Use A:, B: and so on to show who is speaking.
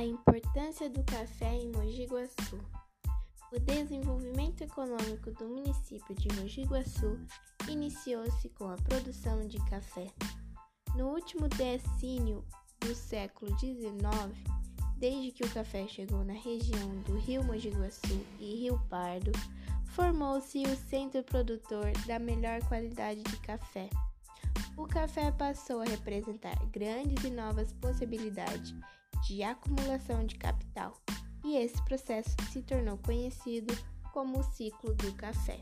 A: A importância do café em Mogi Guaçu. O desenvolvimento econômico do município de Mogi Guaçu iniciou-se com a produção de café. No último decênio do século XIX, desde que o café chegou na região do Rio Mogi Guaçu e Rio Pardo, formou-se o centro produtor da melhor qualidade de café. O café passou a representar grandes e novas possibilidades de acumulação de capital, e esse processo se tornou conhecido como o ciclo do café.